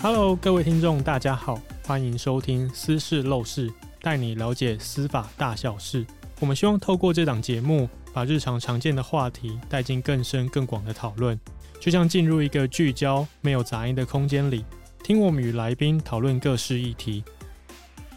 Hello，各位听众，大家好，欢迎收听《私事陋事》，带你了解司法大小事。我们希望透过这档节目，把日常常见的话题带进更深更广的讨论，就像进入一个聚焦、没有杂音的空间里，听我们与来宾讨论各式议题。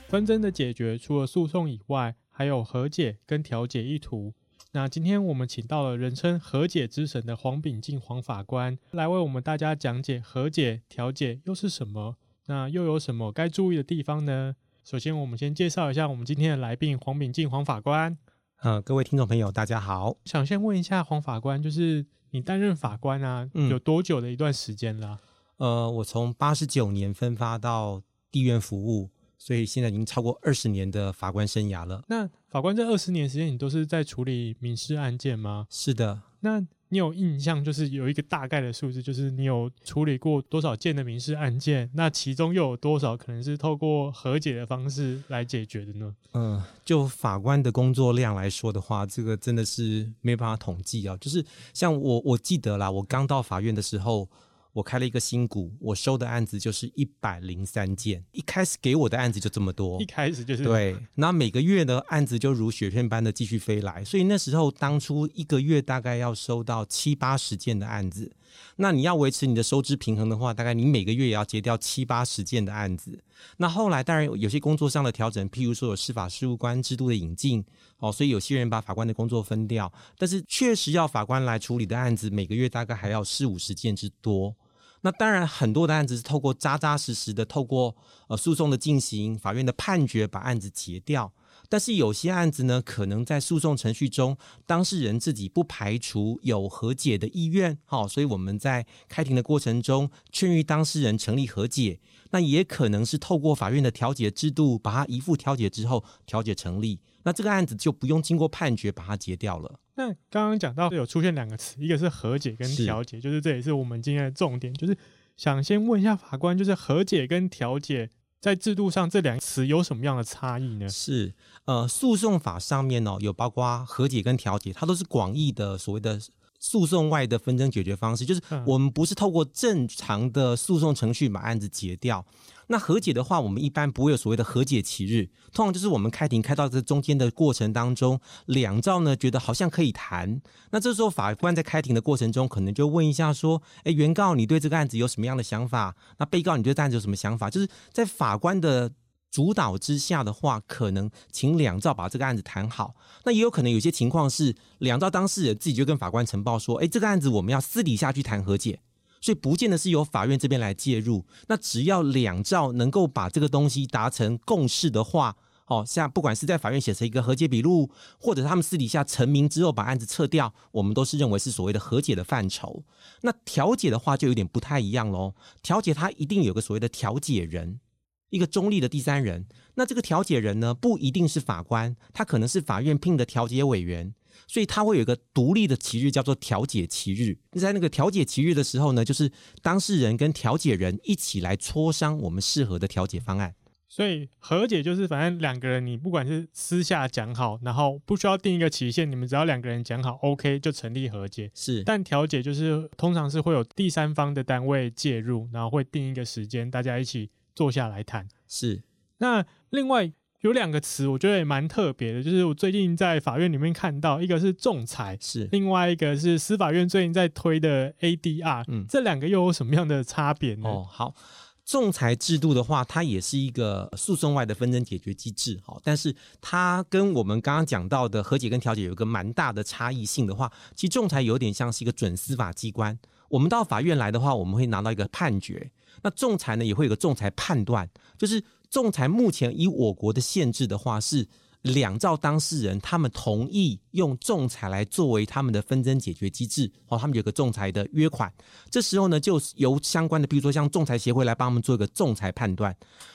纷争的解决，除了诉讼以外，还有和解跟调解意图。那今天我们请到了人称“和解之神”的黄秉进黄法官，来为我们大家讲解和解、调解又是什么？那又有什么该注意的地方呢？首先，我们先介绍一下我们今天的来宾黄秉进黄法官。呃，各位听众朋友，大家好。想先问一下黄法官，就是你担任法官啊，嗯、有多久的一段时间了？呃，我从八十九年分发到地院服务。所以现在已经超过二十年的法官生涯了。那法官这二十年时间，你都是在处理民事案件吗？是的。那你有印象，就是有一个大概的数字，就是你有处理过多少件的民事案件？那其中又有多少可能是透过和解的方式来解决的呢？嗯，就法官的工作量来说的话，这个真的是没办法统计啊。就是像我，我记得啦，我刚到法院的时候。我开了一个新股，我收的案子就是一百零三件。一开始给我的案子就这么多，一开始就是对。那每个月的案子就如雪片般的继续飞来，所以那时候当初一个月大概要收到七八十件的案子。那你要维持你的收支平衡的话，大概你每个月也要结掉七八十件的案子。那后来当然有些工作上的调整，譬如说有司法事务官制度的引进，哦，所以有些人把法官的工作分掉。但是确实要法官来处理的案子，每个月大概还要四五十件之多。那当然，很多的案子是透过扎扎实实的，透过呃诉讼的进行，法院的判决把案子结掉。但是有些案子呢，可能在诉讼程序中，当事人自己不排除有和解的意愿，好，所以我们在开庭的过程中劝喻当事人成立和解。那也可能是透过法院的调解制度，把它移付调解之后，调解成立。那这个案子就不用经过判决把它结掉了。那刚刚讲到有出现两个词，一个是和解跟调解，是就是这也是我们今天的重点，就是想先问一下法官，就是和解跟调解在制度上这两个词有什么样的差异呢？是呃，诉讼法上面呢、哦、有包括和解跟调解，它都是广义的所谓的诉讼外的纷争解决方式，就是我们不是透过正常的诉讼程序把案子结掉。那和解的话，我们一般不会有所谓的和解期日，通常就是我们开庭开到这中间的过程当中，两造呢觉得好像可以谈，那这时候法官在开庭的过程中，可能就问一下说，哎，原告你对这个案子有什么样的想法？那被告你对这案子有什么想法？就是在法官的主导之下的话，可能请两造把这个案子谈好。那也有可能有些情况是，两造当事人自己就跟法官呈报说，哎，这个案子我们要私底下去谈和解。所以不见得是由法院这边来介入，那只要两造能够把这个东西达成共识的话，哦，像不管是在法院写成一个和解笔录，或者他们私底下成名之后把案子撤掉，我们都是认为是所谓的和解的范畴。那调解的话就有点不太一样喽，调解它一定有个所谓的调解人，一个中立的第三人。那这个调解人呢，不一定是法官，他可能是法院聘的调解委员。所以它会有一个独立的期日，叫做调解期日。在那个调解期日的时候呢，就是当事人跟调解人一起来磋商我们适合的调解方案。所以和解就是反正两个人，你不管是私下讲好，然后不需要定一个期限，你们只要两个人讲好，OK 就成立和解。是，但调解就是通常是会有第三方的单位介入，然后会定一个时间，大家一起坐下来谈。是，那另外。有两个词，我觉得也蛮特别的，就是我最近在法院里面看到，一个是仲裁，是。另外一个是司法院最近在推的 ADR，嗯，这两个又有什么样的差别呢？哦，好，仲裁制度的话，它也是一个诉讼外的纷争解决机制，好，但是它跟我们刚刚讲到的和解跟调解有一个蛮大的差异性的话，其实仲裁有点像是一个准司法机关，我们到法院来的话，我们会拿到一个判决，那仲裁呢也会有个仲裁判断，就是。仲裁目前以我国的限制的话，是两造当事人他们同意用仲裁来作为他们的纷争解决机制，哦，他们有个仲裁的约款，这时候呢，就由相关的，比如说像仲裁协会来帮他们做一个仲裁判断。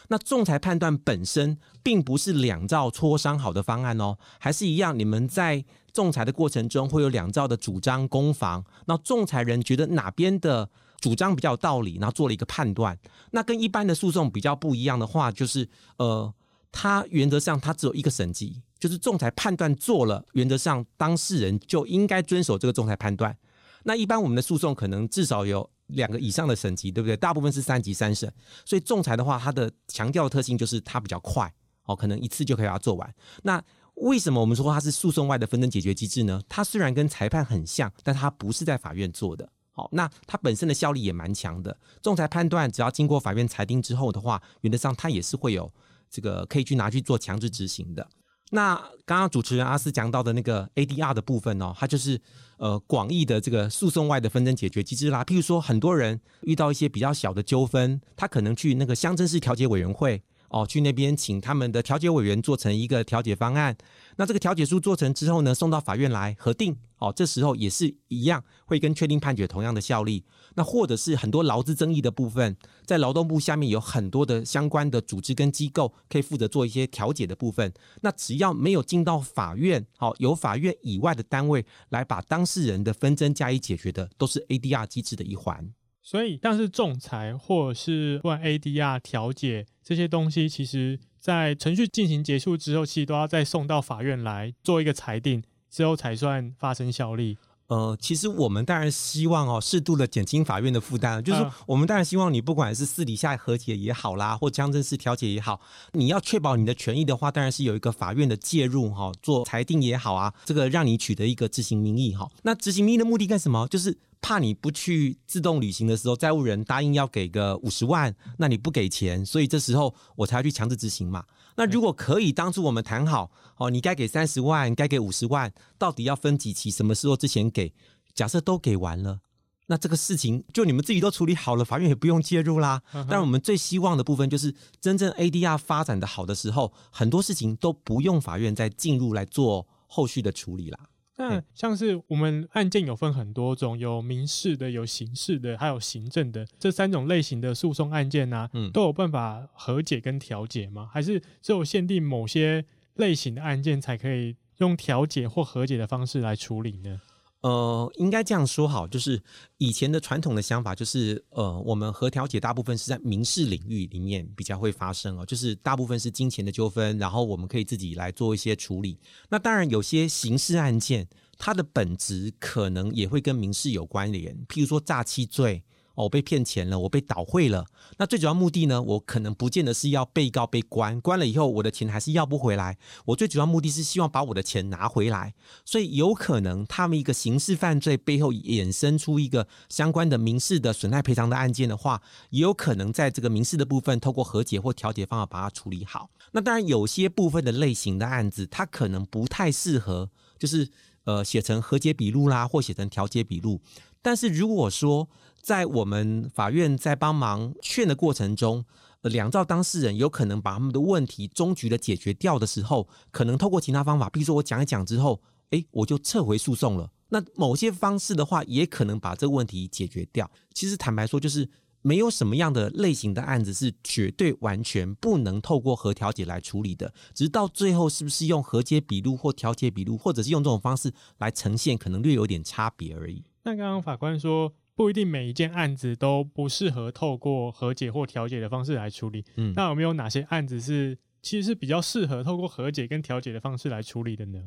那仲裁判断本身并不是两造磋商好的方案哦，还是一样，你们在仲裁的过程中会有两造的主张攻防，那仲裁人觉得哪边的？主张比较有道理，然后做了一个判断。那跟一般的诉讼比较不一样的话，就是呃，它原则上它只有一个审级，就是仲裁判断做了，原则上当事人就应该遵守这个仲裁判断。那一般我们的诉讼可能至少有两个以上的审级，对不对？大部分是三级三审，所以仲裁的话，它的强调特性就是它比较快哦，可能一次就可以把它做完。那为什么我们说它是诉讼外的纷争解决机制呢？它虽然跟裁判很像，但它不是在法院做的。好，那它本身的效力也蛮强的。仲裁判断只要经过法院裁定之后的话，原则上它也是会有这个可以去拿去做强制执行的。那刚刚主持人阿斯讲到的那个 ADR 的部分哦，它就是呃广义的这个诉讼外的纷争解决机制啦。譬如说，很多人遇到一些比较小的纠纷，他可能去那个乡镇市调解委员会。哦，去那边请他们的调解委员做成一个调解方案。那这个调解书做成之后呢，送到法院来核定。哦，这时候也是一样，会跟确定判决同样的效力。那或者是很多劳资争议的部分，在劳动部下面有很多的相关的组织跟机构可以负责做一些调解的部分。那只要没有进到法院，好，由法院以外的单位来把当事人的纷争加以解决的，都是 ADR 机制的一环。所以，像是仲裁或者是问 ADR 调解这些东西，其实在程序进行结束之后，其实都要再送到法院来做一个裁定，之后才算发生效力。呃，其实我们当然希望哦，适度的减轻法院的负担，就是说我们当然希望你不管是私底下和解也好啦，或乡镇市调解也好，你要确保你的权益的话，当然是有一个法院的介入哈，做裁定也好啊，这个让你取得一个执行名义哈。那执行名义的目的干什么？就是。怕你不去自动履行的时候，债务人答应要给个五十万，那你不给钱，所以这时候我才要去强制执行嘛。那如果可以，当初我们谈好哦，你该给三十万，该给五十万，到底要分几期，什么时候之前给？假设都给完了，那这个事情就你们自己都处理好了，法院也不用介入啦。但我们最希望的部分就是，真正 ADR 发展的好的时候，很多事情都不用法院再进入来做后续的处理啦。那像是我们案件有分很多种，有民事的、有刑事的，还有行政的这三种类型的诉讼案件呢、啊，嗯，都有办法和解跟调解吗？还是只有限定某些类型的案件才可以用调解或和解的方式来处理呢？呃，应该这样说好，就是以前的传统的想法就是，呃，我们和调解大部分是在民事领域里面比较会发生哦，就是大部分是金钱的纠纷，然后我们可以自己来做一些处理。那当然有些刑事案件，它的本质可能也会跟民事有关联，譬如说诈欺罪。哦，我被骗钱了，我被倒汇了。那最主要目的呢？我可能不见得是要被告被关，关了以后我的钱还是要不回来。我最主要目的是希望把我的钱拿回来。所以有可能他们一个刑事犯罪背后衍生出一个相关的民事的损害赔偿的案件的话，也有可能在这个民事的部分透过和解或调解方法把它处理好。那当然有些部分的类型的案子，它可能不太适合，就是呃写成和解笔录啦，或写成调解笔录。但是如果说，在我们法院在帮忙劝的过程中，呃，两造当事人有可能把他们的问题终局的解决掉的时候，可能透过其他方法，比如说我讲一讲之后，诶，我就撤回诉讼了。那某些方式的话，也可能把这个问题解决掉。其实坦白说，就是没有什么样的类型的案子是绝对完全不能透过和调解来处理的，直到最后是不是用和解笔录或调解笔录，或者是用这种方式来呈现，可能略有点差别而已。那刚刚法官说。不一定每一件案子都不适合透过和解或调解的方式来处理。嗯，那有没有哪些案子是其实是比较适合透过和解跟调解的方式来处理的呢？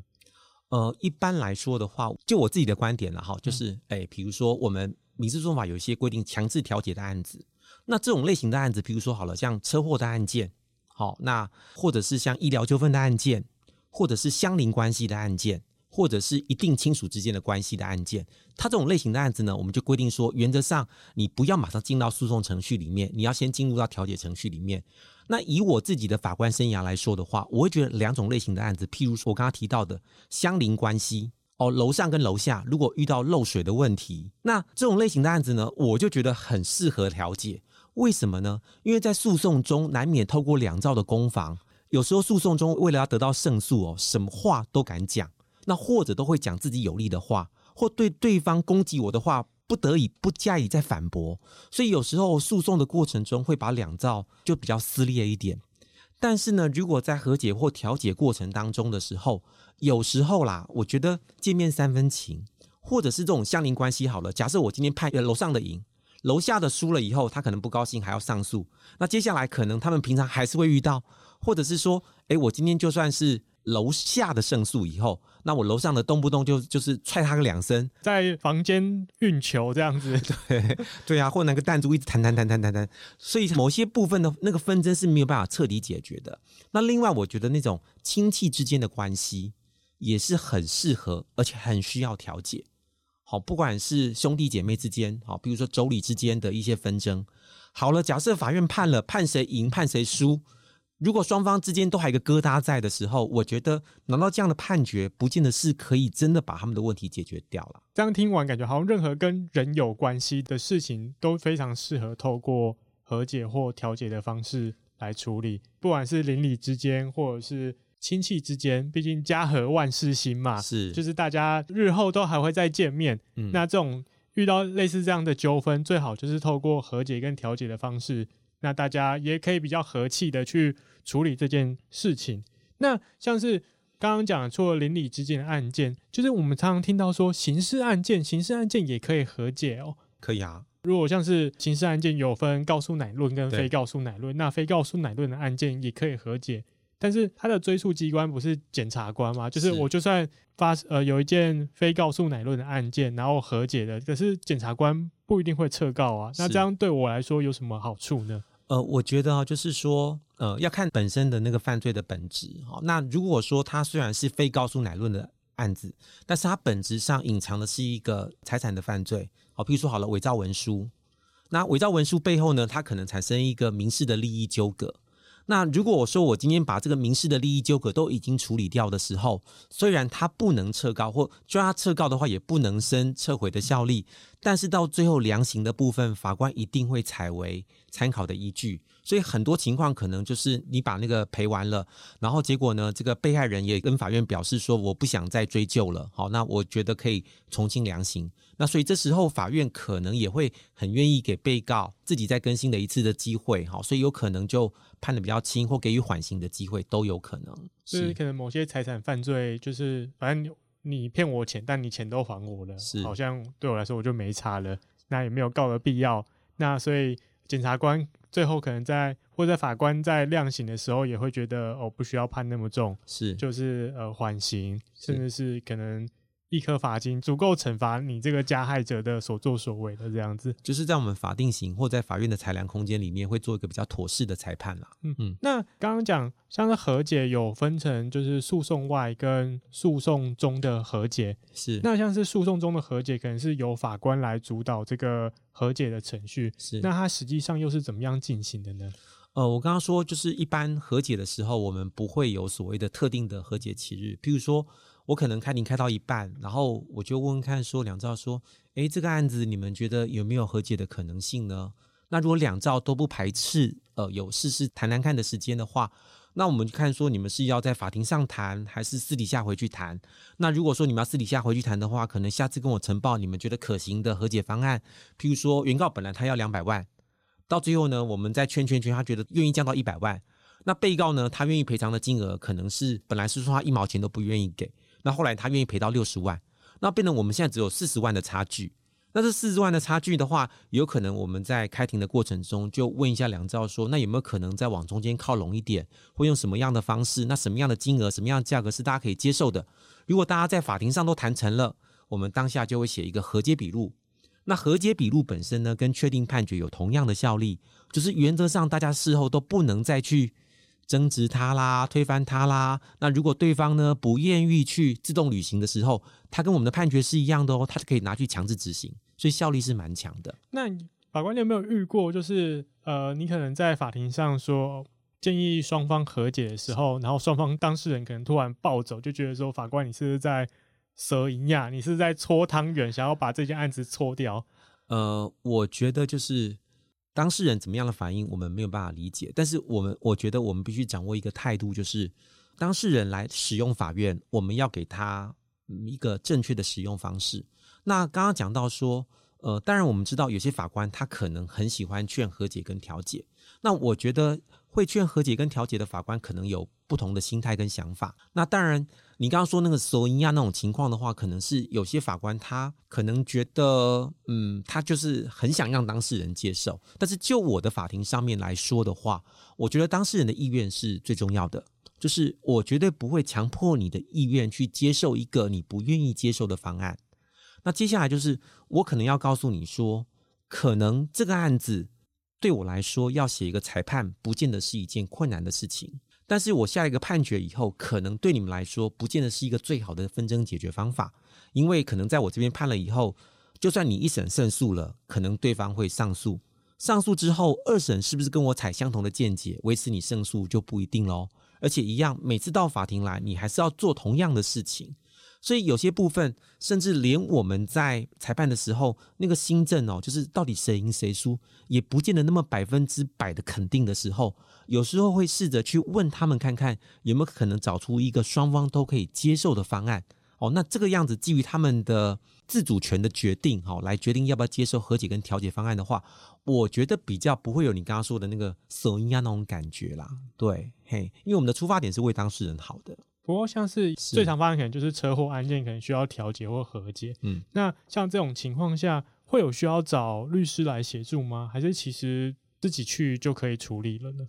呃，一般来说的话，就我自己的观点了哈，就是哎，比如说我们民事诉讼法有一些规定强制调解的案子，那这种类型的案子，比如说好了，像车祸的案件，好，那或者是像医疗纠纷的案件，或者是相邻关系的案件。或者是一定亲属之间的关系的案件，它这种类型的案子呢，我们就规定说，原则上你不要马上进到诉讼程序里面，你要先进入到调解程序里面。那以我自己的法官生涯来说的话，我会觉得两种类型的案子，譬如说我刚刚提到的相邻关系哦，楼上跟楼下如果遇到漏水的问题，那这种类型的案子呢，我就觉得很适合调解。为什么呢？因为在诉讼中难免透过两造的攻防，有时候诉讼中为了要得到胜诉哦，什么话都敢讲。那或者都会讲自己有利的话，或对对方攻击我的话，不得已不加以再反驳，所以有时候诉讼的过程中会把两造就比较撕裂一点。但是呢，如果在和解或调解过程当中的时候，有时候啦，我觉得见面三分情，或者是这种相邻关系好了。假设我今天判楼上的赢，楼下的输了以后，他可能不高兴，还要上诉。那接下来可能他们平常还是会遇到，或者是说，诶，我今天就算是。楼下的胜诉以后，那我楼上的动不动就就是踹他个两声，在房间运球这样子，对对啊，或那个弹珠一直弹弹弹弹弹弹，所以某些部分的那个纷争是没有办法彻底解决的。那另外，我觉得那种亲戚之间的关系也是很适合，而且很需要调解。好，不管是兄弟姐妹之间，好，比如说妯娌之间的一些纷争，好了，假设法院判了，判谁赢，判谁输。如果双方之间都还有一个疙瘩在的时候，我觉得难道这样的判决，不见得是可以真的把他们的问题解决掉了。这样听完，感觉好像任何跟人有关系的事情，都非常适合透过和解或调解的方式来处理。不管是邻里之间，或者是亲戚之间，毕竟家和万事兴嘛，是，就是大家日后都还会再见面。嗯，那这种遇到类似这样的纠纷，最好就是透过和解跟调解的方式。那大家也可以比较和气的去处理这件事情。那像是刚刚讲，除了邻里之间的案件，就是我们常常听到说刑事案件，刑事案件也可以和解哦。可以啊。如果像是刑事案件有分告诉乃论跟非告诉乃论，那非告诉乃论的案件也可以和解。但是他的追诉机关不是检察官吗？就是我就算发呃有一件非告诉乃论的案件，然后和解的，可是检察官不一定会撤告啊。那这样对我来说有什么好处呢？呃，我觉得啊，就是说，呃，要看本身的那个犯罪的本质。好，那如果说它虽然是非告诉乃论的案子，但是它本质上隐藏的是一个财产的犯罪。好，譬如说好了，伪造文书。那伪造文书背后呢，它可能产生一个民事的利益纠葛。那如果我说我今天把这个民事的利益纠葛都已经处理掉的时候，虽然他不能撤告，或就他撤告的话，也不能生撤回的效力，但是到最后量刑的部分，法官一定会采为参考的依据。所以很多情况可能就是你把那个赔完了，然后结果呢，这个被害人也跟法院表示说，我不想再追究了。好，那我觉得可以从轻量刑。那所以这时候法院可能也会很愿意给被告自己再更新的一次的机会。好，所以有可能就判的比较轻，或给予缓刑的机会都有可能。是可能某些财产犯罪，就是反正你骗我钱，但你钱都还我了，是好像对我来说我就没差了，那也没有告的必要。那所以检察官。最后可能在或者法官在量刑的时候也会觉得哦，不需要判那么重，是就是呃缓刑，甚至是可能。一颗罚金足够惩罚你这个加害者的所作所为的这样子，就是在我们法定刑或在法院的裁量空间里面会做一个比较妥适的裁判啦。嗯嗯。那刚刚讲像是和解有分成，就是诉讼外跟诉讼中的和解。是。那像是诉讼中的和解，可能是由法官来主导这个和解的程序。是。那它实际上又是怎么样进行的呢？呃，我刚刚说就是一般和解的时候，我们不会有所谓的特定的和解期日，譬如说。我可能开庭开到一半，然后我就问问看，说两兆说，哎，这个案子你们觉得有没有和解的可能性呢？那如果两兆都不排斥，呃，有试试谈谈看的时间的话，那我们就看说你们是要在法庭上谈，还是私底下回去谈？那如果说你们要私底下回去谈的话，可能下次跟我呈报你们觉得可行的和解方案。譬如说，原告本来他要两百万，到最后呢，我们再劝劝劝，他觉得愿意降到一百万。那被告呢，他愿意赔偿的金额可能是本来是说他一毛钱都不愿意给。那后来他愿意赔到六十万，那变成我们现在只有四十万的差距。那这四十万的差距的话，有可能我们在开庭的过程中就问一下两造说，那有没有可能再往中间靠拢一点，会用什么样的方式？那什么样的金额、什么样的价格是大家可以接受的？如果大家在法庭上都谈成了，我们当下就会写一个和解笔录。那和解笔录本身呢，跟确定判决有同样的效力，就是原则上大家事后都不能再去。争执他啦，推翻他啦。那如果对方呢不愿意去自动履行的时候，他跟我们的判决是一样的哦，他就可以拿去强制执行，所以效力是蛮强的。那法官你有没有遇过，就是呃，你可能在法庭上说建议双方和解的时候，然后双方当事人可能突然暴走，就觉得说法官你是不是在蛇营呀？你是在搓汤圆，想要把这件案子搓掉？呃，我觉得就是。当事人怎么样的反应，我们没有办法理解。但是我们，我觉得我们必须掌握一个态度，就是当事人来使用法院，我们要给他一个正确的使用方式。那刚刚讲到说，呃，当然我们知道有些法官他可能很喜欢劝和解跟调解。那我觉得会劝和解跟调解的法官可能有不同的心态跟想法。那当然。你刚刚说那个索因亚那种情况的话，可能是有些法官他可能觉得，嗯，他就是很想让当事人接受。但是就我的法庭上面来说的话，我觉得当事人的意愿是最重要的。就是我绝对不会强迫你的意愿去接受一个你不愿意接受的方案。那接下来就是我可能要告诉你说，可能这个案子对我来说要写一个裁判，不见得是一件困难的事情。但是我下一个判决以后，可能对你们来说不见得是一个最好的纷争解决方法，因为可能在我这边判了以后，就算你一审胜诉了，可能对方会上诉，上诉之后二审是不是跟我采相同的见解，维持你胜诉就不一定喽。而且一样，每次到法庭来，你还是要做同样的事情。所以有些部分，甚至连我们在裁判的时候，那个新证哦，就是到底谁赢谁输，也不见得那么百分之百的肯定的时候，有时候会试着去问他们看看，有没有可能找出一个双方都可以接受的方案。哦，那这个样子基于他们的自主权的决定，好，来决定要不要接受和解跟调解方案的话，我觉得比较不会有你刚刚说的那个手一样那种感觉啦。对，嘿，因为我们的出发点是为当事人好的。不过，像是最常发生可能就是车祸案件，可能需要调解或和解。嗯，那像这种情况下，会有需要找律师来协助吗？还是其实自己去就可以处理了呢？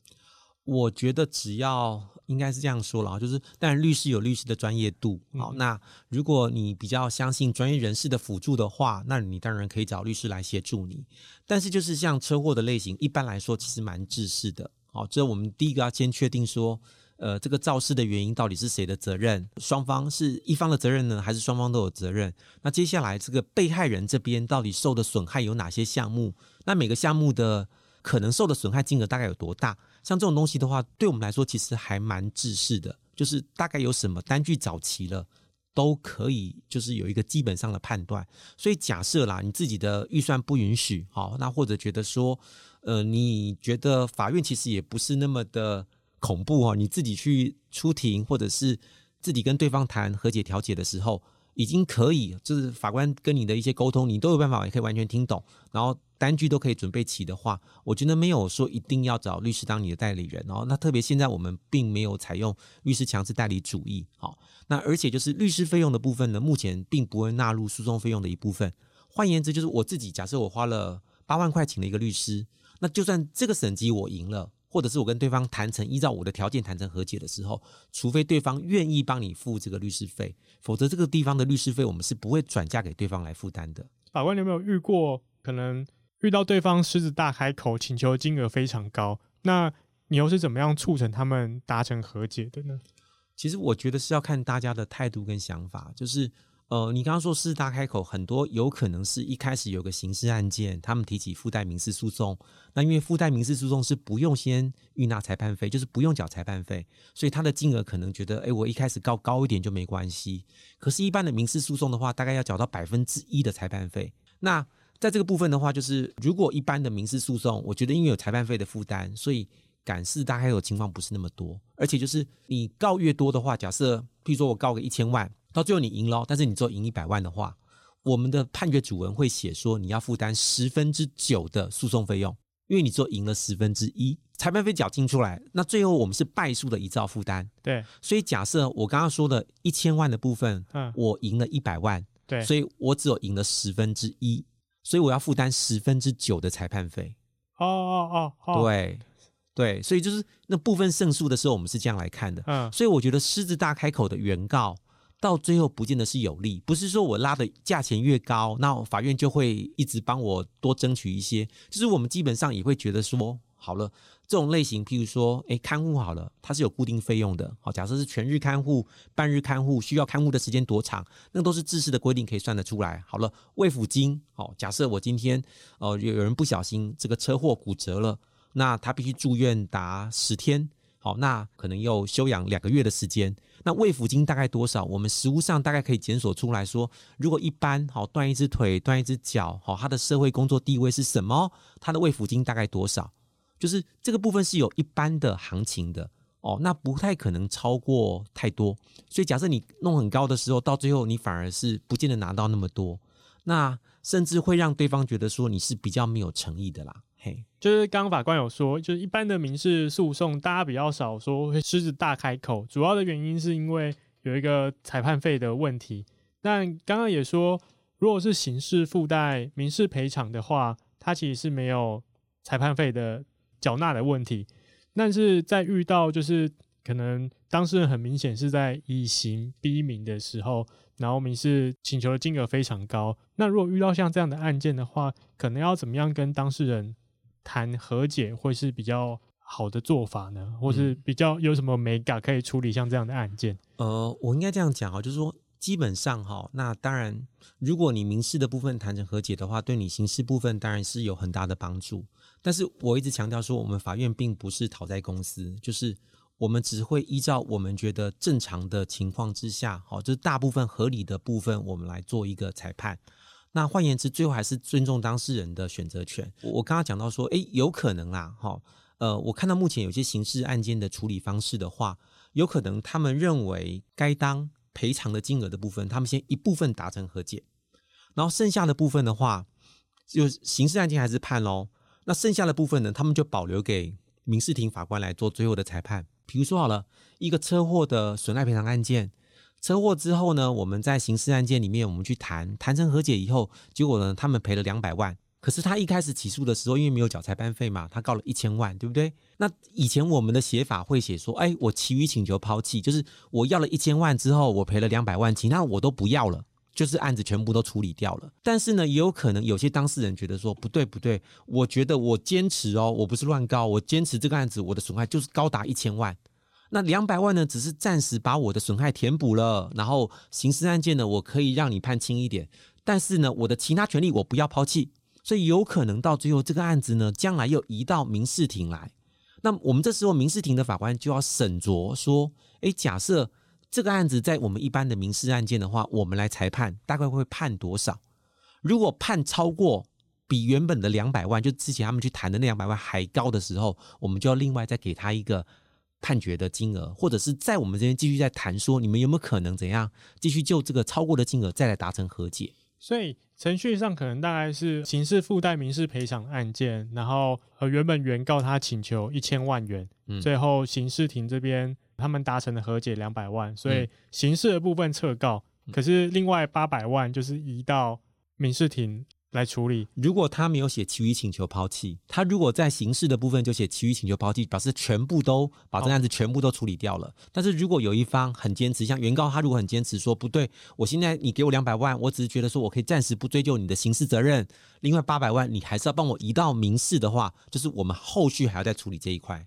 我觉得只要应该是这样说了，就是当然律师有律师的专业度。好，那如果你比较相信专业人士的辅助的话，那你当然可以找律师来协助你。但是就是像车祸的类型，一般来说其实蛮制式的。好，这我们第一个要先确定说。呃，这个肇事的原因到底是谁的责任？双方是一方的责任呢，还是双方都有责任？那接下来这个被害人这边到底受的损害有哪些项目？那每个项目的可能受的损害金额大概有多大？像这种东西的话，对我们来说其实还蛮制式的，就是大概有什么单据找齐了，都可以就是有一个基本上的判断。所以假设啦，你自己的预算不允许，好，那或者觉得说，呃，你觉得法院其实也不是那么的。恐怖哦！你自己去出庭，或者是自己跟对方谈和解调解的时候，已经可以，就是法官跟你的一些沟通，你都有办法，也可以完全听懂，然后单据都可以准备齐的话，我觉得没有说一定要找律师当你的代理人哦。那特别现在我们并没有采用律师强制代理主义，好，那而且就是律师费用的部分呢，目前并不会纳入诉讼费用的一部分。换言之，就是我自己假设我花了八万块请了一个律师，那就算这个审级我赢了。或者是我跟对方谈成，依照我的条件谈成和解的时候，除非对方愿意帮你付这个律师费，否则这个地方的律师费我们是不会转嫁给对方来负担的。法官，你有没有遇过可能遇到对方狮子大开口，请求金额非常高，那你又是怎么样促成他们达成和解的呢？其实我觉得是要看大家的态度跟想法，就是。呃，你刚刚说狮子大开口，很多有可能是一开始有个刑事案件，他们提起附带民事诉讼。那因为附带民事诉讼是不用先预纳裁判费，就是不用缴裁判费，所以他的金额可能觉得，哎，我一开始告高一点就没关系。可是，一般的民事诉讼的话，大概要缴到百分之一的裁判费。那在这个部分的话，就是如果一般的民事诉讼，我觉得因为有裁判费的负担，所以敢四大开口情况不是那么多。而且就是你告越多的话，假设譬如说我告个一千万。到最后你赢了，但是你只有赢一百万的话，我们的判决主文会写说你要负担十分之九的诉讼费用，因为你只有赢了十分之一，裁判费缴清出来，那最后我们是败诉的一照负担。对，所以假设我刚刚说的一千万的部分，嗯，我赢了一百万，对，所以我只有赢了十分之一，所以我要负担十分之九的裁判费。哦哦哦，对对，所以就是那部分胜诉的时候，我们是这样来看的。嗯，所以我觉得狮子大开口的原告。到最后不见得是有利，不是说我拉的价钱越高，那法院就会一直帮我多争取一些。就是我们基本上也会觉得说，好了，这种类型，譬如说，诶，看护好了，它是有固定费用的。好，假设是全日看护、半日看护，需要看护的时间多长，那都是制式的规定，可以算得出来。好了，慰抚金，好，假设我今天，哦，有有人不小心这个车祸骨折了，那他必须住院达十天。好，那可能又休养两个月的时间。那慰抚金大概多少？我们实务上大概可以检索出来说，如果一般好断一只腿、断一只脚，好，他的社会工作地位是什么？他的慰抚金大概多少？就是这个部分是有一般的行情的哦，那不太可能超过太多。所以假设你弄很高的时候，到最后你反而是不见得拿到那么多，那甚至会让对方觉得说你是比较没有诚意的啦。嘿，就是刚刚法官有说，就是一般的民事诉讼，大家比较少说会狮子大开口，主要的原因是因为有一个裁判费的问题。但刚刚也说，如果是刑事附带民事赔偿的话，它其实是没有裁判费的缴纳的问题。但是在遇到就是可能当事人很明显是在以刑逼民的时候，然后民事请求的金额非常高。那如果遇到像这样的案件的话，可能要怎么样跟当事人谈和解，会是比较好的做法呢？或是比较有什么美感可以处理像这样的案件？呃，我应该这样讲啊，就是说。基本上哈，那当然，如果你民事的部分谈成和解的话，对你刑事部分当然是有很大的帮助。但是我一直强调说，我们法院并不是讨债公司，就是我们只会依照我们觉得正常的情况之下，好，就是大部分合理的部分，我们来做一个裁判。那换言之，最后还是尊重当事人的选择权。我刚刚讲到说，诶，有可能啦，哈，呃，我看到目前有些刑事案件的处理方式的话，有可能他们认为该当。赔偿的金额的部分，他们先一部分达成和解，然后剩下的部分的话，就刑事案件还是判喽。那剩下的部分呢，他们就保留给民事庭法官来做最后的裁判。比如说好了，一个车祸的损害赔偿案件，车祸之后呢，我们在刑事案件里面，我们去谈，谈成和解以后，结果呢，他们赔了两百万。可是他一开始起诉的时候，因为没有缴裁判费嘛，他告了一千万，对不对？那以前我们的写法会写说，哎，我其余请求抛弃，就是我要了一千万之后，我赔了两百万，其他我都不要了，就是案子全部都处理掉了。但是呢，也有可能有些当事人觉得说，不对不对，我觉得我坚持哦，我不是乱告，我坚持这个案子我的损害就是高达一千万，那两百万呢，只是暂时把我的损害填补了，然后刑事案件呢，我可以让你判轻一点，但是呢，我的其他权利我不要抛弃。所以有可能到最后这个案子呢，将来又移到民事庭来。那我们这时候民事庭的法官就要审酌说：诶，假设这个案子在我们一般的民事案件的话，我们来裁判，大概会判多少？如果判超过比原本的两百万，就之前他们去谈的那两百万还高的时候，我们就要另外再给他一个判决的金额，或者是在我们这边继续在谈说，你们有没有可能怎样继续就这个超过的金额再来达成和解？所以程序上可能大概是刑事附带民事赔偿案件，然后呃原本原告他请求一千万元，嗯，最后刑事庭这边他们达成了和解两百万，所以刑事的部分撤告，嗯，可是另外八百万就是移到民事庭。来处理。如果他没有写其余请求抛弃，他如果在刑事的部分就写其余请求抛弃，表示全部都把这个案子全部都处理掉了。但是如果有一方很坚持，像原告他如果很坚持说不对，我现在你给我两百万，我只是觉得说我可以暂时不追究你的刑事责任，另外八百万你还是要帮我移到民事的话，就是我们后续还要再处理这一块。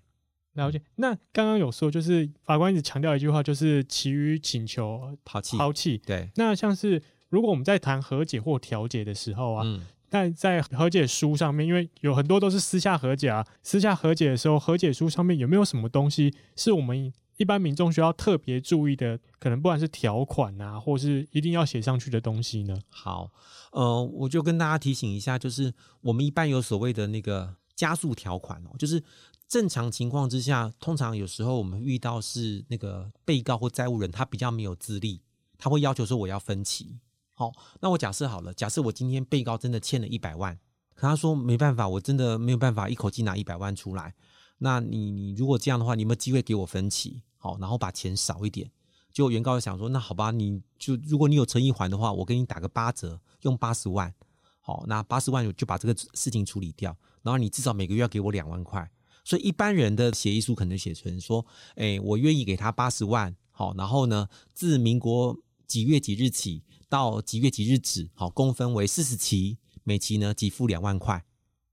了解。那刚刚有说，就是法官一直强调一句话，就是其余请求抛弃抛弃。对。那像是。如果我们在谈和解或调解的时候啊，嗯，但在和解书上面，因为有很多都是私下和解啊，私下和解的时候，和解书上面有没有什么东西是我们一般民众需要特别注意的？可能不管是条款啊，或是一定要写上去的东西呢？好，呃，我就跟大家提醒一下，就是我们一般有所谓的那个加速条款哦，就是正常情况之下，通常有时候我们遇到是那个被告或债务人他比较没有资历，他会要求说我要分期。好，那我假设好了，假设我今天被告真的欠了一百万，可他说没办法，我真的没有办法一口气拿一百万出来。那你你如果这样的话，你有没有机会给我分期？好，然后把钱少一点。就原告想说，那好吧，你就如果你有诚意还的话，我给你打个八折，用八十万。好，那八十万就把这个事情处理掉，然后你至少每个月要给我两万块。所以一般人的协议书可能写成说，哎，我愿意给他八十万。好，然后呢，自民国几月几日起。到几月几日止，好，共分为四十期，每期呢给付两万块，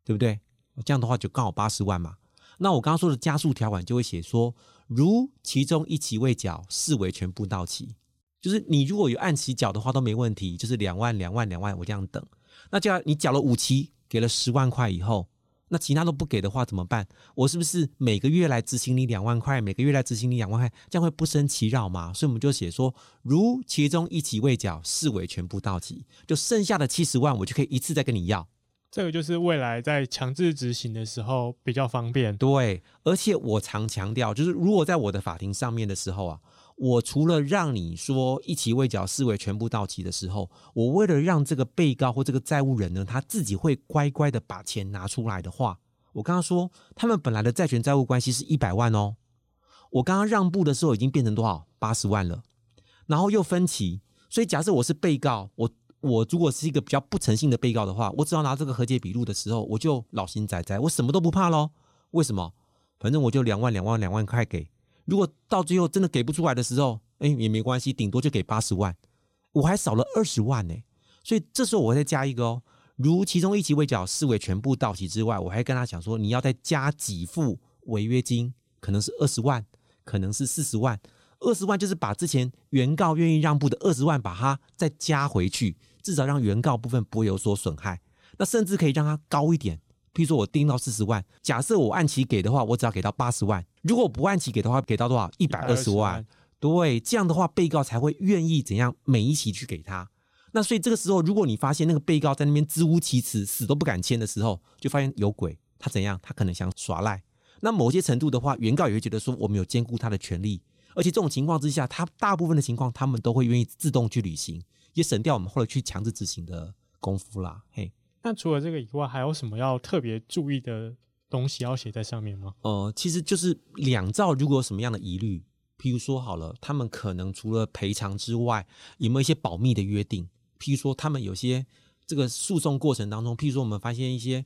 对不对？这样的话就刚好八十万嘛。那我刚刚说的加速条款就会写说，如其中一期未缴，视为全部到期。就是你如果有按期缴的话都没问题，就是两万、两万、两万，我这样等。那这样你缴了五期，给了十万块以后。那其他都不给的话怎么办？我是不是每个月来执行你两万块？每个月来执行你两万块，这样会不生其扰吗？所以我们就写说，如其中一期未缴，视为全部到期，就剩下的七十万，我就可以一次再跟你要。这个就是未来在强制执行的时候比较方便。对，而且我常强调，就是如果在我的法庭上面的时候啊。我除了让你说一期未缴视为全部到期的时候，我为了让这个被告或这个债务人呢，他自己会乖乖的把钱拿出来的话，我刚刚说他们本来的债权债务关系是一百万哦，我刚刚让步的时候已经变成多少？八十万了，然后又分期，所以假设我是被告，我我如果是一个比较不诚信的被告的话，我只要拿这个和解笔录的时候，我就老心仔仔，我什么都不怕喽。为什么？反正我就两万两万两万块给。如果到最后真的给不出来的时候，哎，也没关系，顶多就给八十万，我还少了二十万呢。所以这时候我再加一个哦，如其中一期未缴视为全部到期之外，我还跟他讲说，你要再加几付违约金，可能是二十万，可能是四十万。二十万就是把之前原告愿意让步的二十万，把它再加回去，至少让原告部分不会有所损害。那甚至可以让它高一点，譬如说我定到四十万，假设我按期给的话，我只要给到八十万。如果不按期给的话，给到多少？一百二十万。对，这样的话被告才会愿意怎样每一期去给他。那所以这个时候，如果你发现那个被告在那边支吾其词，死都不敢签的时候，就发现有鬼。他怎样？他可能想耍赖。那某些程度的话，原告也会觉得说，我们有兼顾他的权利。而且这种情况之下，他大部分的情况，他们都会愿意自动去履行，也省掉我们后来去强制执行的功夫啦。嘿，那除了这个以外，还有什么要特别注意的东西要写在上面吗？呃，其实就是两造如果有什么样的疑虑，譬如说好了，他们可能除了赔偿之外，有没有一些保密的约定？譬如说他们有些这个诉讼过程当中，譬如说我们发现一些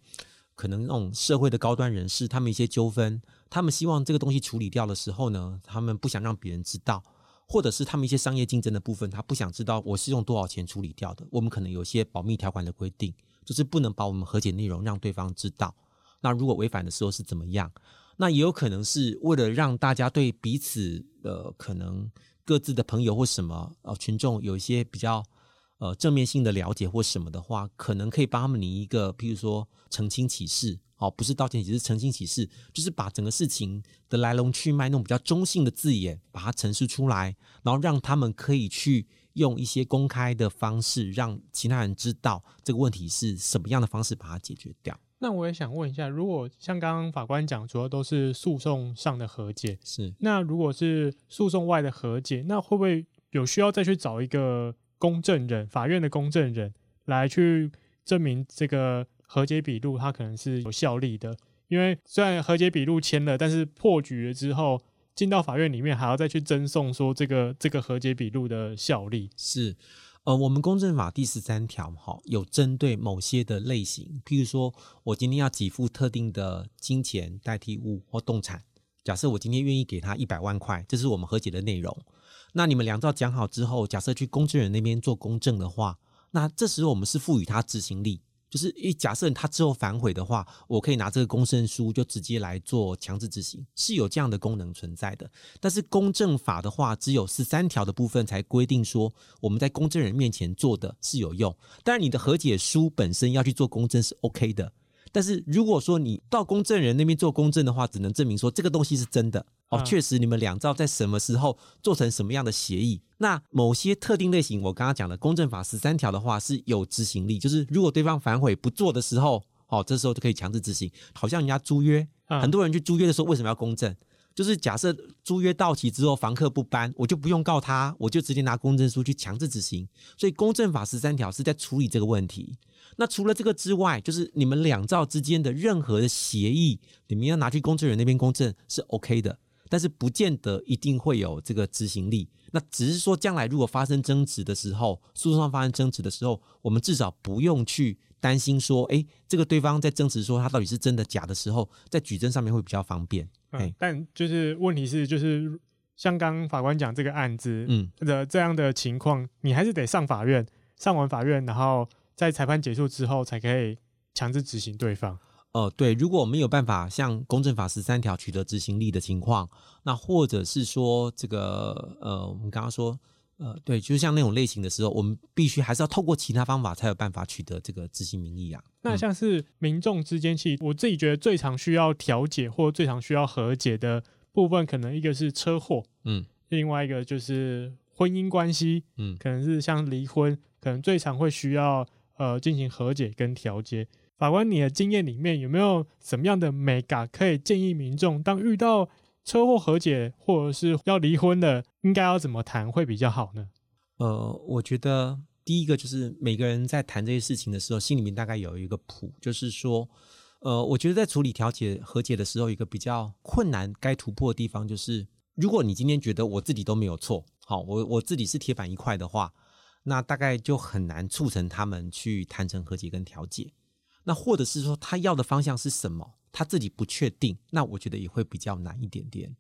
可能那种社会的高端人士，他们一些纠纷。他们希望这个东西处理掉的时候呢，他们不想让别人知道，或者是他们一些商业竞争的部分，他不想知道我是用多少钱处理掉的。我们可能有些保密条款的规定，就是不能把我们和解内容让对方知道。那如果违反的时候是怎么样？那也有可能是为了让大家对彼此的可能各自的朋友或什么呃群众有一些比较呃正面性的了解或什么的话，可能可以帮他们拟一个，譬如说澄清启事。哦，不是道歉，只是澄清启事，就是把整个事情的来龙去脉，那种比较中性的字眼，把它陈述出来，然后让他们可以去用一些公开的方式，让其他人知道这个问题是什么样的方式把它解决掉。那我也想问一下，如果像刚刚法官讲，主要都是诉讼上的和解，是那如果是诉讼外的和解，那会不会有需要再去找一个公证人，法院的公证人来去证明这个？和解笔录它可能是有效力的，因为虽然和解笔录签了，但是破局了之后进到法院里面还要再去争讼，说这个这个和解笔录的效力是，呃，我们公证法第十三条哈有针对某些的类型，譬如说我今天要给付特定的金钱代替物或动产，假设我今天愿意给他一百万块，这是我们和解的内容。那你们两造讲好之后，假设去公证人那边做公证的话，那这时候我们是赋予他执行力。就是一假设他之后反悔的话，我可以拿这个公证书就直接来做强制执行，是有这样的功能存在的。但是公证法的话，只有十三条的部分才规定说，我们在公证人面前做的是有用。当然，你的和解书本身要去做公证是 OK 的。但是如果说你到公证人那边做公证的话，只能证明说这个东西是真的哦，确实你们两造在什么时候做成什么样的协议。那某些特定类型，我刚刚讲的公证法十三条的话是有执行力，就是如果对方反悔不做的时候，哦，这时候就可以强制执行。好像人家租约，很多人去租约的时候为什么要公证？就是假设租约到期之后房客不搬，我就不用告他，我就直接拿公证书去强制执行。所以公证法十三条是在处理这个问题。那除了这个之外，就是你们两造之间的任何的协议，你们要拿去公证人那边公证是 OK 的，但是不见得一定会有这个执行力。那只是说，将来如果发生争执的时候，诉讼上发生争执的时候，我们至少不用去担心说，哎，这个对方在争执说他到底是真的假的时候，在举证上面会比较方便。嗯，但就是问题是，就是像刚法官讲这个案子，嗯，的这样的情况，你还是得上法院，上完法院，然后。在裁判结束之后，才可以强制执行对方。呃，对，如果我们有办法像公正法十三条取得执行力的情况，那或者是说这个呃，我们刚刚说呃，对，就是像那种类型的时候，我们必须还是要透过其他方法才有办法取得这个执行名义啊。那像是民众之间，其实我自己觉得最常需要调解或最常需要和解的部分，可能一个是车祸，嗯，另外一个就是婚姻关系，嗯，可能是像离婚，可能最常会需要。呃，进行和解跟调解，法官，你的经验里面有没有什么样的眉角可以建议民众，当遇到车祸和解或者是要离婚的，应该要怎么谈会比较好呢？呃，我觉得第一个就是每个人在谈这些事情的时候，心里面大概有一个谱，就是说，呃，我觉得在处理调解和解的时候，一个比较困难该突破的地方，就是如果你今天觉得我自己都没有错，好，我我自己是铁板一块的话。那大概就很难促成他们去谈成和解跟调解，那或者是说他要的方向是什么，他自己不确定，那我觉得也会比较难一点点。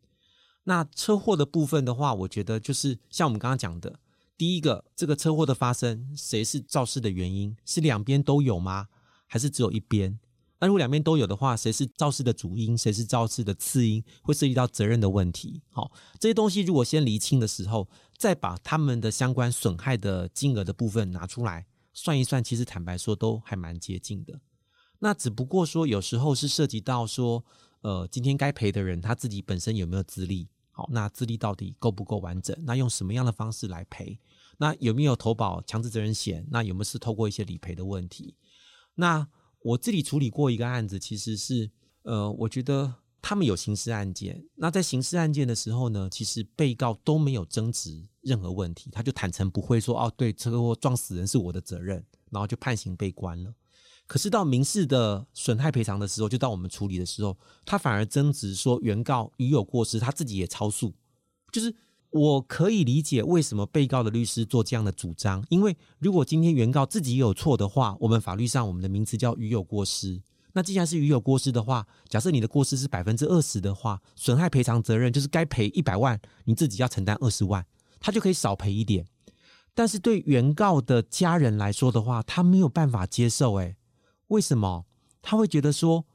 那车祸的部分的话，我觉得就是像我们刚刚讲的，第一个，这个车祸的发生，谁是肇事的原因？是两边都有吗？还是只有一边？那如果两边都有的话，谁是肇事的主因？谁是肇事的次因？会涉及到责任的问题。好，这些东西如果先厘清的时候，再把他们的相关损害的金额的部分拿出来算一算，其实坦白说都还蛮接近的。那只不过说有时候是涉及到说，呃，今天该赔的人他自己本身有没有资历？好，那资历到底够不够完整？那用什么样的方式来赔？那有没有投保强制责任险？那有没有是透过一些理赔的问题？那我自己处理过一个案子，其实是，呃，我觉得他们有刑事案件。那在刑事案件的时候呢，其实被告都没有争执任何问题，他就坦诚不会说，哦，对，车祸撞死人是我的责任，然后就判刑被关了。可是到民事的损害赔偿的时候，就到我们处理的时候，他反而争执说，原告已有过失，他自己也超速，就是。我可以理解为什么被告的律师做这样的主张，因为如果今天原告自己有错的话，我们法律上我们的名词叫与有过失。那既然是与有过失的话，假设你的过失是百分之二十的话，损害赔偿责任就是该赔一百万，你自己要承担二十万，他就可以少赔一点。但是对原告的家人来说的话，他没有办法接受。诶，为什么？他会觉得说。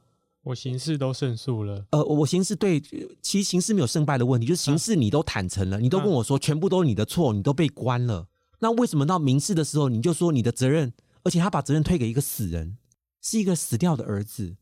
我刑事都胜诉了，呃，我刑事对，其实刑事没有胜败的问题，就是刑事你都坦诚了，啊、你都跟我说全部都是你的错，你都被关了，那为什么到民事的时候你就说你的责任，而且他把责任推给一个死人，是一个死掉的儿子，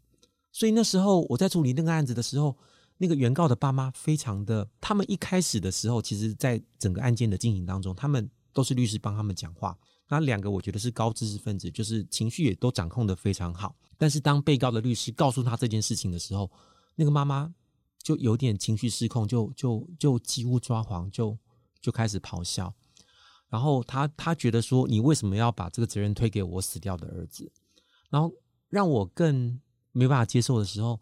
所以那时候我在处理那个案子的时候，那个原告的爸妈非常的，他们一开始的时候，其实在整个案件的进行当中，他们都是律师帮他们讲话。那两个我觉得是高知识分子，就是情绪也都掌控的非常好。但是当被告的律师告诉他这件事情的时候，那个妈妈就有点情绪失控，就就就几乎抓狂，就就开始咆哮。然后他他觉得说，你为什么要把这个责任推给我死掉的儿子？然后让我更没办法接受的时候，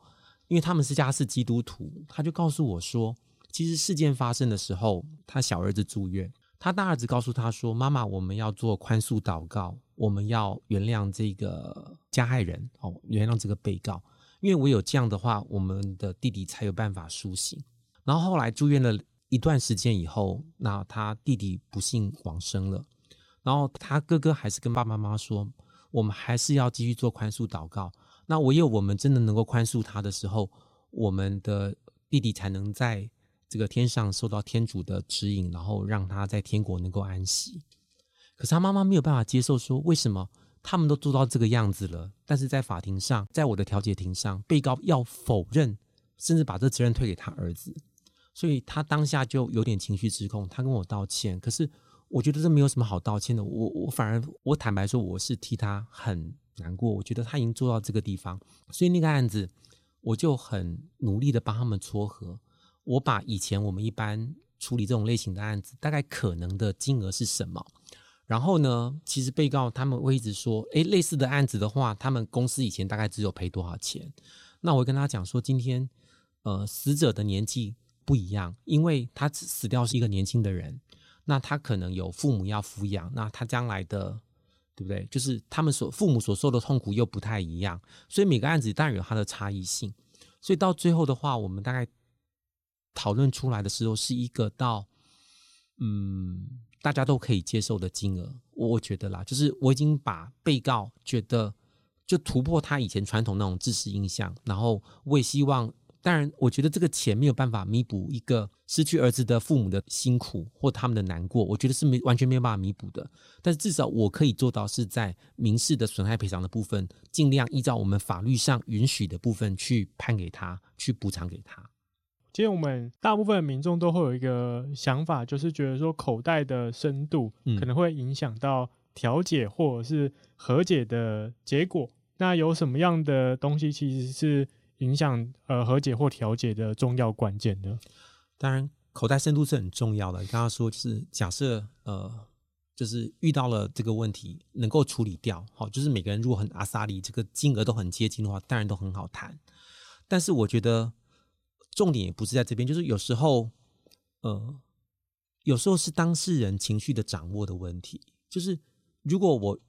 因为他们是家是基督徒，他就告诉我说，其实事件发生的时候，他小儿子住院。他大儿子告诉他说：“妈妈，我们要做宽恕祷告，我们要原谅这个加害人哦，原谅这个被告，因为唯有这样的话，我们的弟弟才有办法苏醒。”然后后来住院了一段时间以后，那他弟弟不幸往生了。然后他哥哥还是跟爸爸妈妈说：“我们还是要继续做宽恕祷告。那唯有我们真的能够宽恕他的时候，我们的弟弟才能在。”这个天上受到天主的指引，然后让他在天国能够安息。可是他妈妈没有办法接受，说为什么他们都做到这个样子了，但是在法庭上，在我的调解庭上，被告要否认，甚至把这责任推给他儿子，所以他当下就有点情绪失控。他跟我道歉，可是我觉得这没有什么好道歉的。我我反而我坦白说，我是替他很难过。我觉得他已经做到这个地方，所以那个案子我就很努力的帮他们撮合。我把以前我们一般处理这种类型的案子，大概可能的金额是什么？然后呢，其实被告他们会一直说，诶，类似的案子的话，他们公司以前大概只有赔多少钱？那我会跟他讲说，今天呃，死者的年纪不一样，因为他死掉是一个年轻的人，那他可能有父母要抚养，那他将来的对不对？就是他们所父母所受的痛苦又不太一样，所以每个案子当然有它的差异性。所以到最后的话，我们大概。讨论出来的时候是一个到，嗯，大家都可以接受的金额。我觉得啦，就是我已经把被告觉得就突破他以前传统那种知识印象，然后我也希望，当然，我觉得这个钱没有办法弥补一个失去儿子的父母的辛苦或他们的难过，我觉得是没完全没有办法弥补的。但是至少我可以做到是在民事的损害赔偿的部分，尽量依照我们法律上允许的部分去判给他，去补偿给他。其实我们大部分民众都会有一个想法，就是觉得说口袋的深度可能会影响到调解或者是和解的结果。那有什么样的东西其实是影响呃和解或调解的重要关键呢？当然，口袋深度是很重要的。你刚刚说就是假设呃，就是遇到了这个问题能够处理掉，好，就是每个人如果很阿萨里，这个金额都很接近的话，当然都很好谈。但是我觉得。重点也不是在这边，就是有时候，呃，有时候是当事人情绪的掌握的问题。就是如果我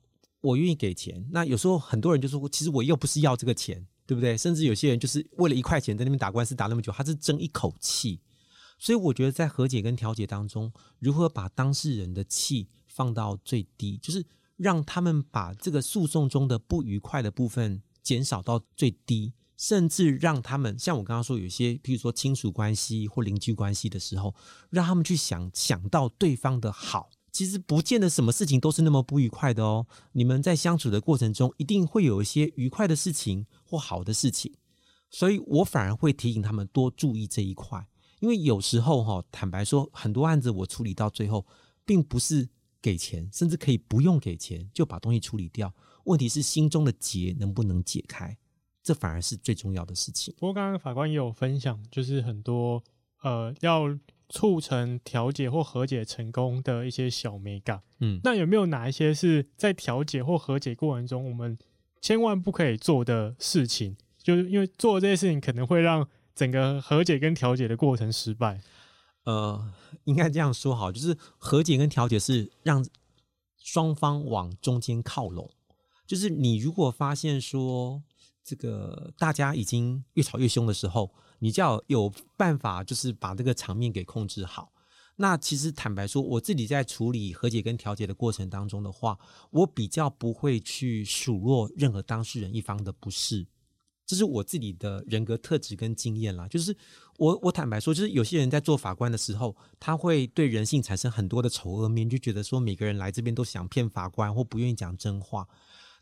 我愿意给钱，那有时候很多人就说，其实我又不是要这个钱，对不对？甚至有些人就是为了一块钱在那边打官司打那么久，他是争一口气。所以我觉得在和解跟调解当中，如何把当事人的气放到最低，就是让他们把这个诉讼中的不愉快的部分减少到最低，甚至让他们像我刚刚说，有些譬如说亲属关系或邻居关系的时候，让他们去想想到对方的好。其实不见得什么事情都是那么不愉快的哦。你们在相处的过程中，一定会有一些愉快的事情或好的事情，所以我反而会提醒他们多注意这一块。因为有时候哈，坦白说，很多案子我处理到最后，并不是给钱，甚至可以不用给钱就把东西处理掉。问题是心中的结能不能解开，这反而是最重要的事情。不过刚刚法官也有分享，就是很多呃要。促成调解或和解成功的一些小美感，嗯，那有没有哪一些是在调解或和解过程中，我们千万不可以做的事情？就是因为做这些事情，可能会让整个和解跟调解的过程失败。呃，应该这样说好，就是和解跟调解是让双方往中间靠拢。就是你如果发现说，这个大家已经越吵越凶的时候。你就要有办法，就是把这个场面给控制好。那其实坦白说，我自己在处理和解跟调解的过程当中的话，我比较不会去数落任何当事人一方的不是，这是我自己的人格特质跟经验啦。就是我我坦白说，就是有些人在做法官的时候，他会对人性产生很多的丑恶面，就觉得说每个人来这边都想骗法官或不愿意讲真话。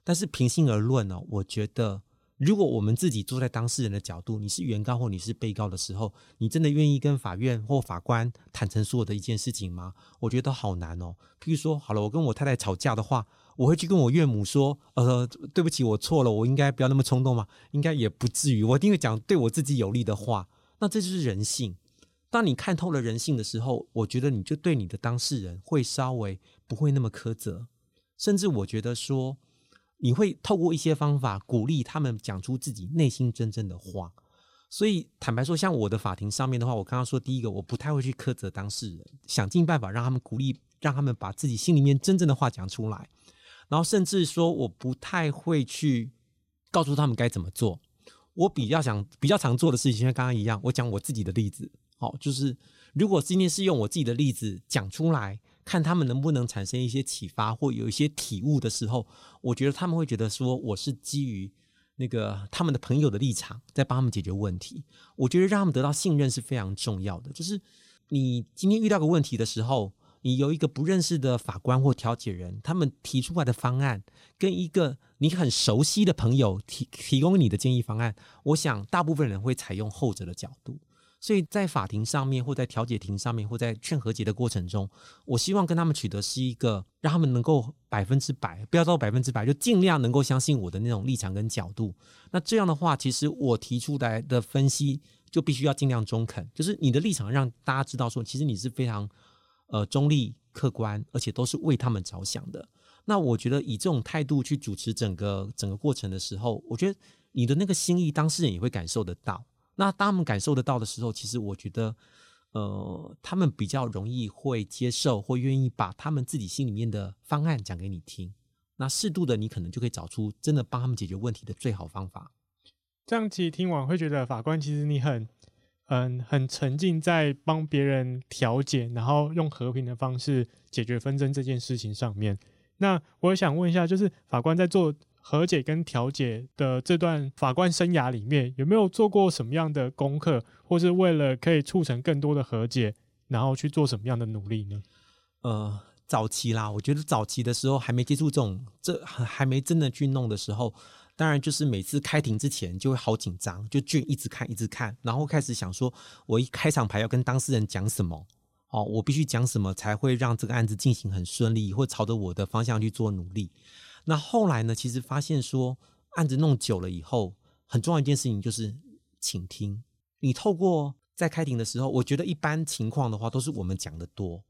但是平心而论呢，我觉得。如果我们自己坐在当事人的角度，你是原告或你是被告的时候，你真的愿意跟法院或法官坦诚所有的一件事情吗？我觉得好难哦。譬如说，好了，我跟我太太吵架的话，我会去跟我岳母说：“呃，对不起，我错了，我应该不要那么冲动吗？”应该也不至于，我一定会讲对我自己有利的话。那这就是人性。当你看透了人性的时候，我觉得你就对你的当事人会稍微不会那么苛责，甚至我觉得说。你会透过一些方法鼓励他们讲出自己内心真正的话，所以坦白说，像我的法庭上面的话，我刚刚说第一个，我不太会去苛责当事人，想尽办法让他们鼓励，让他们把自己心里面真正的话讲出来，然后甚至说我不太会去告诉他们该怎么做，我比较想比较常做的事情，像刚刚一样，我讲我自己的例子，好，就是如果今天是用我自己的例子讲出来。看他们能不能产生一些启发或有一些体悟的时候，我觉得他们会觉得说我是基于那个他们的朋友的立场在帮他们解决问题。我觉得让他们得到信任是非常重要的。就是你今天遇到个问题的时候，你有一个不认识的法官或调解人，他们提出来的方案跟一个你很熟悉的朋友提提供你的建议方案，我想大部分人会采用后者的角度。所以在法庭上面，或在调解庭上面，或在劝和解的过程中，我希望跟他们取得是一个让他们能够百分之百，不要到百分之百，就尽量能够相信我的那种立场跟角度。那这样的话，其实我提出来的分析就必须要尽量中肯，就是你的立场让大家知道说，其实你是非常呃中立、客观，而且都是为他们着想的。那我觉得以这种态度去主持整个整个过程的时候，我觉得你的那个心意，当事人也会感受得到。那当他们感受得到的时候，其实我觉得，呃，他们比较容易会接受或愿意把他们自己心里面的方案讲给你听。那适度的，你可能就可以找出真的帮他们解决问题的最好方法。这样其实听完会觉得，法官其实你很，嗯，很沉浸在帮别人调解，然后用和平的方式解决纷争这件事情上面。那我也想问一下，就是法官在做。和解跟调解的这段法官生涯里面，有没有做过什么样的功课，或是为了可以促成更多的和解，然后去做什么样的努力呢？呃，早期啦，我觉得早期的时候还没接触这种，这还没真的去弄的时候，当然就是每次开庭之前就会好紧张，就卷一直看一直看，然后开始想说，我一开场牌要跟当事人讲什么，哦，我必须讲什么才会让这个案子进行很顺利，或朝着我的方向去做努力。那后来呢？其实发现说，案子弄久了以后，很重要一件事情就是倾听。你透过在开庭的时候，我觉得一般情况的话，都是我们讲的多。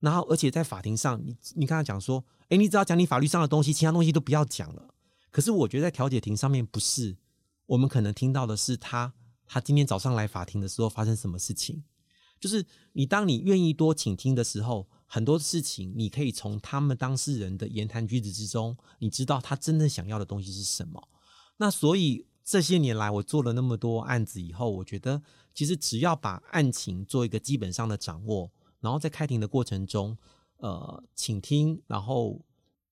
然后，而且在法庭上，你你刚才讲说，哎，你只要讲你法律上的东西，其他东西都不要讲了。可是我觉得在调解庭上面不是，我们可能听到的是他他今天早上来法庭的时候发生什么事情。就是你当你愿意多倾听的时候。很多事情，你可以从他们当事人的言谈举止之中，你知道他真正想要的东西是什么。那所以这些年来我做了那么多案子以后，我觉得其实只要把案情做一个基本上的掌握，然后在开庭的过程中，呃，倾听，然后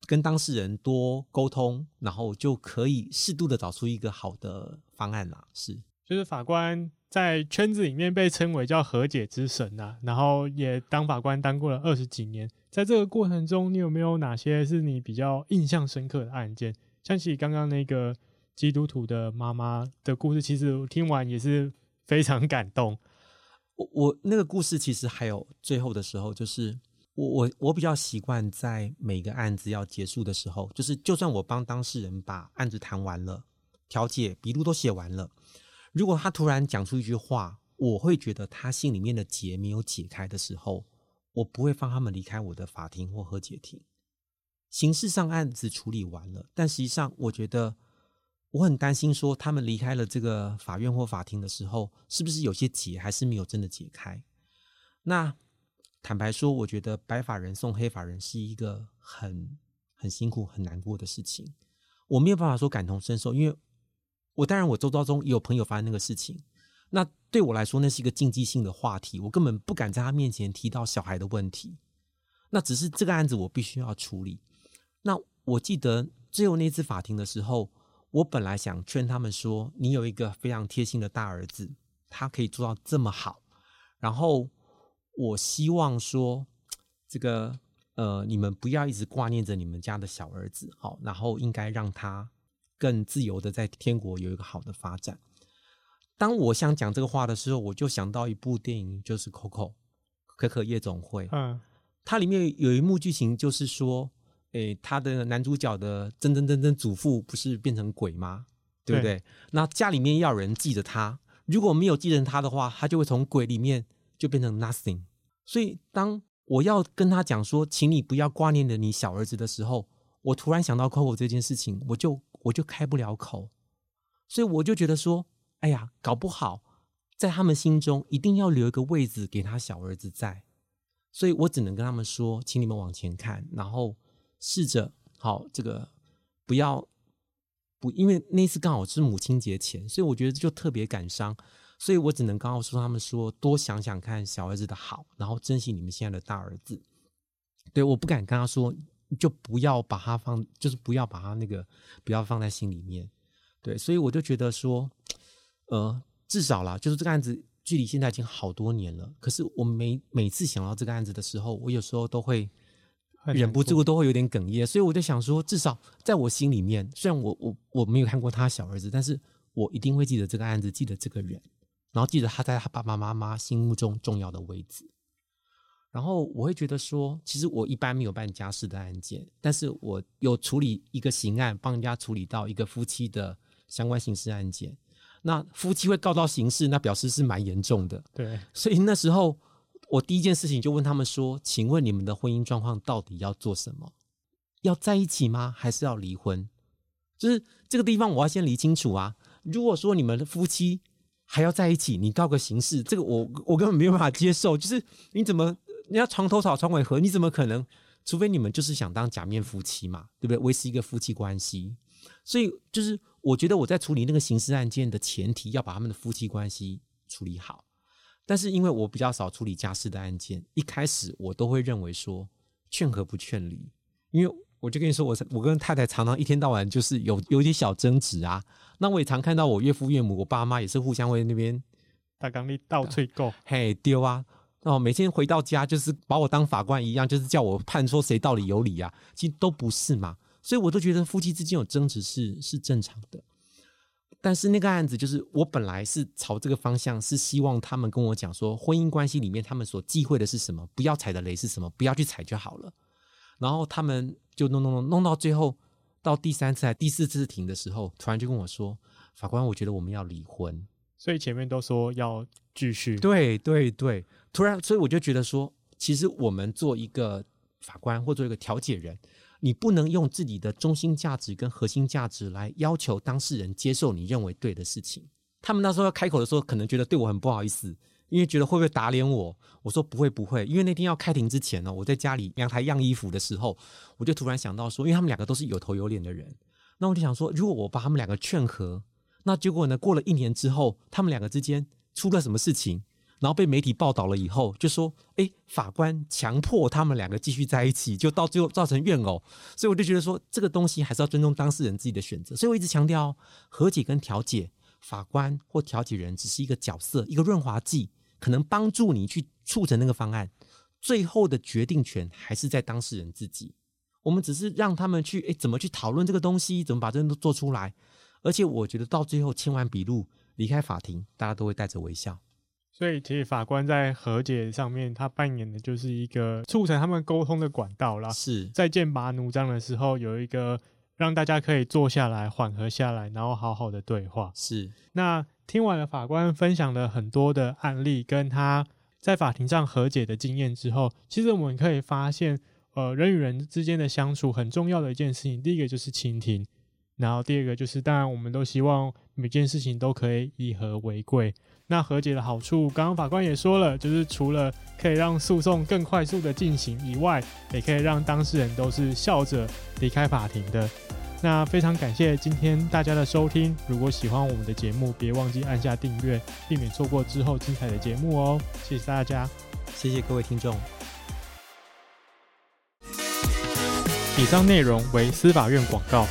跟当事人多沟通，然后就可以适度的找出一个好的方案啦。是，就是法官在圈子里面被称为叫和解之神呐、啊，然后也当法官当过了二十几年，在这个过程中，你有没有哪些是你比较印象深刻的案件？像起刚刚那个基督徒的妈妈的故事，其实听完也是非常感动。我我那个故事其实还有最后的时候，就是我我我比较习惯在每个案子要结束的时候，就是就算我帮当事人把案子谈完了，调解笔录都写完了，如果他突然讲出一句话，我会觉得他心里面的结没有解开的时候，我不会放他们离开我的法庭或和解庭。形式上案子处理完了，但实际上我觉得我很担心，说他们离开了这个法院或法庭的时候，是不是有些结还是没有真的解开？那坦白说，我觉得白发人送黑发人是一个很很辛苦、很难过的事情。我没有办法说感同身受，因为我当然我周遭中也有朋友发生那个事情，那对我来说那是一个禁忌性的话题，我根本不敢在他面前提到小孩的问题。那只是这个案子我必须要处理。那我记得最后那次法庭的时候，我本来想劝他们说：“你有一个非常贴心的大儿子，他可以做到这么好。”然后我希望说，这个呃，你们不要一直挂念着你们家的小儿子，好，然后应该让他更自由的在天国有一个好的发展。当我想讲这个话的时候，我就想到一部电影，就是《Coco》可可夜总会。嗯，它里面有一幕剧情，就是说。诶，他的男主角的曾曾曾曾祖父不是变成鬼吗？对不对？对。那家里面要有人记着他，如果没有记着他的话，他就会从鬼里面就变成 nothing。所以，当我要跟他讲说，请你不要挂念着你小儿子的时候，我突然想到 Coco 这件事情，我就我就开不了口。所以我就觉得说，哎呀，搞不好在他们心中一定要留一个位置给他小儿子在。所以我只能跟他们说，请你们往前看，然后。试着好，这个不要不，因为那次刚好是母亲节前，所以我觉得就特别感伤，所以我只能告诉他们说，多想想看小儿子的好，然后珍惜你们现在的大儿子。对，我不敢跟他说，就不要把它放，就是不要把它那个不要放在心里面。对，所以我就觉得说，呃，至少啦，就是这个案子距离现在已经好多年了，可是我每每次想到这个案子的时候，我有时候都会。忍不住都会有点哽咽，所以我就想说，至少在我心里面，虽然我我我没有看过他小儿子，但是我一定会记得这个案子，记得这个人，然后记得他在他爸爸妈妈心目中重要的位置。然后我会觉得说，其实我一般没有办家事的案件，但是我有处理一个刑案，帮人家处理到一个夫妻的相关刑事案件。那夫妻会告到刑事，那表示是蛮严重的。对，所以那时候。我第一件事情就问他们说：“请问你们的婚姻状况到底要做什么？要在一起吗？还是要离婚？就是这个地方我要先理清楚啊！如果说你们的夫妻还要在一起，你告个刑事，这个我我根本没有办法接受。就是你怎么人家床头吵床尾和，你怎么可能？除非你们就是想当假面夫妻嘛，对不对？维持一个夫妻关系。所以就是我觉得我在处理那个刑事案件的前提，要把他们的夫妻关系处理好。”但是因为我比较少处理家事的案件，一开始我都会认为说劝和不劝离，因为我就跟你说，我我跟太太常常一天到晚就是有有点小争执啊。那我也常看到我岳父岳母、我爸妈也是互相为那边大刚力倒吹够，嘿丢啊！哦，每天回到家就是把我当法官一样，就是叫我判说谁道理有理啊，其实都不是嘛。所以我都觉得夫妻之间有争执是是正常的。但是那个案子就是我本来是朝这个方向，是希望他们跟我讲说，婚姻关系里面他们所忌讳的是什么，不要踩的雷是什么，不要去踩就好了。然后他们就弄弄弄弄到最后，到第三次还第四次庭的时候，突然就跟我说：“法官，我觉得我们要离婚。”所以前面都说要继续。对对对，突然，所以我就觉得说，其实我们做一个法官或做一个调解人。你不能用自己的中心价值跟核心价值来要求当事人接受你认为对的事情。他们那时候要开口的时候，可能觉得对我很不好意思，因为觉得会不会打脸我。我说不会不会，因为那天要开庭之前呢，我在家里阳台晾衣服的时候，我就突然想到说，因为他们两个都是有头有脸的人，那我就想说，如果我把他们两个劝和，那结果呢？过了一年之后，他们两个之间出了什么事情？然后被媒体报道了以后，就说：“哎，法官强迫他们两个继续在一起，就到最后造成怨偶。”所以我就觉得说，这个东西还是要尊重当事人自己的选择。所以我一直强调，和解跟调解，法官或调解人只是一个角色，一个润滑剂，可能帮助你去促成那个方案。最后的决定权还是在当事人自己。我们只是让他们去，哎，怎么去讨论这个东西，怎么把这都做出来。而且我觉得到最后签完笔录离开法庭，大家都会带着微笑。所以，其实法官在和解上面，他扮演的就是一个促成他们沟通的管道啦。是在剑拔弩张的时候，有一个让大家可以坐下来缓和下来，然后好好的对话。是。那听完了法官分享了很多的案例，跟他在法庭上和解的经验之后，其实我们可以发现，呃，人与人之间的相处很重要的一件事情，第一个就是倾听，然后第二个就是，当然我们都希望每件事情都可以以和为贵。那和解的好处，刚刚法官也说了，就是除了可以让诉讼更快速的进行以外，也可以让当事人都是笑着离开法庭的。那非常感谢今天大家的收听，如果喜欢我们的节目，别忘记按下订阅，避免错过之后精彩的节目哦。谢谢大家，谢谢各位听众。以上内容为司法院广告。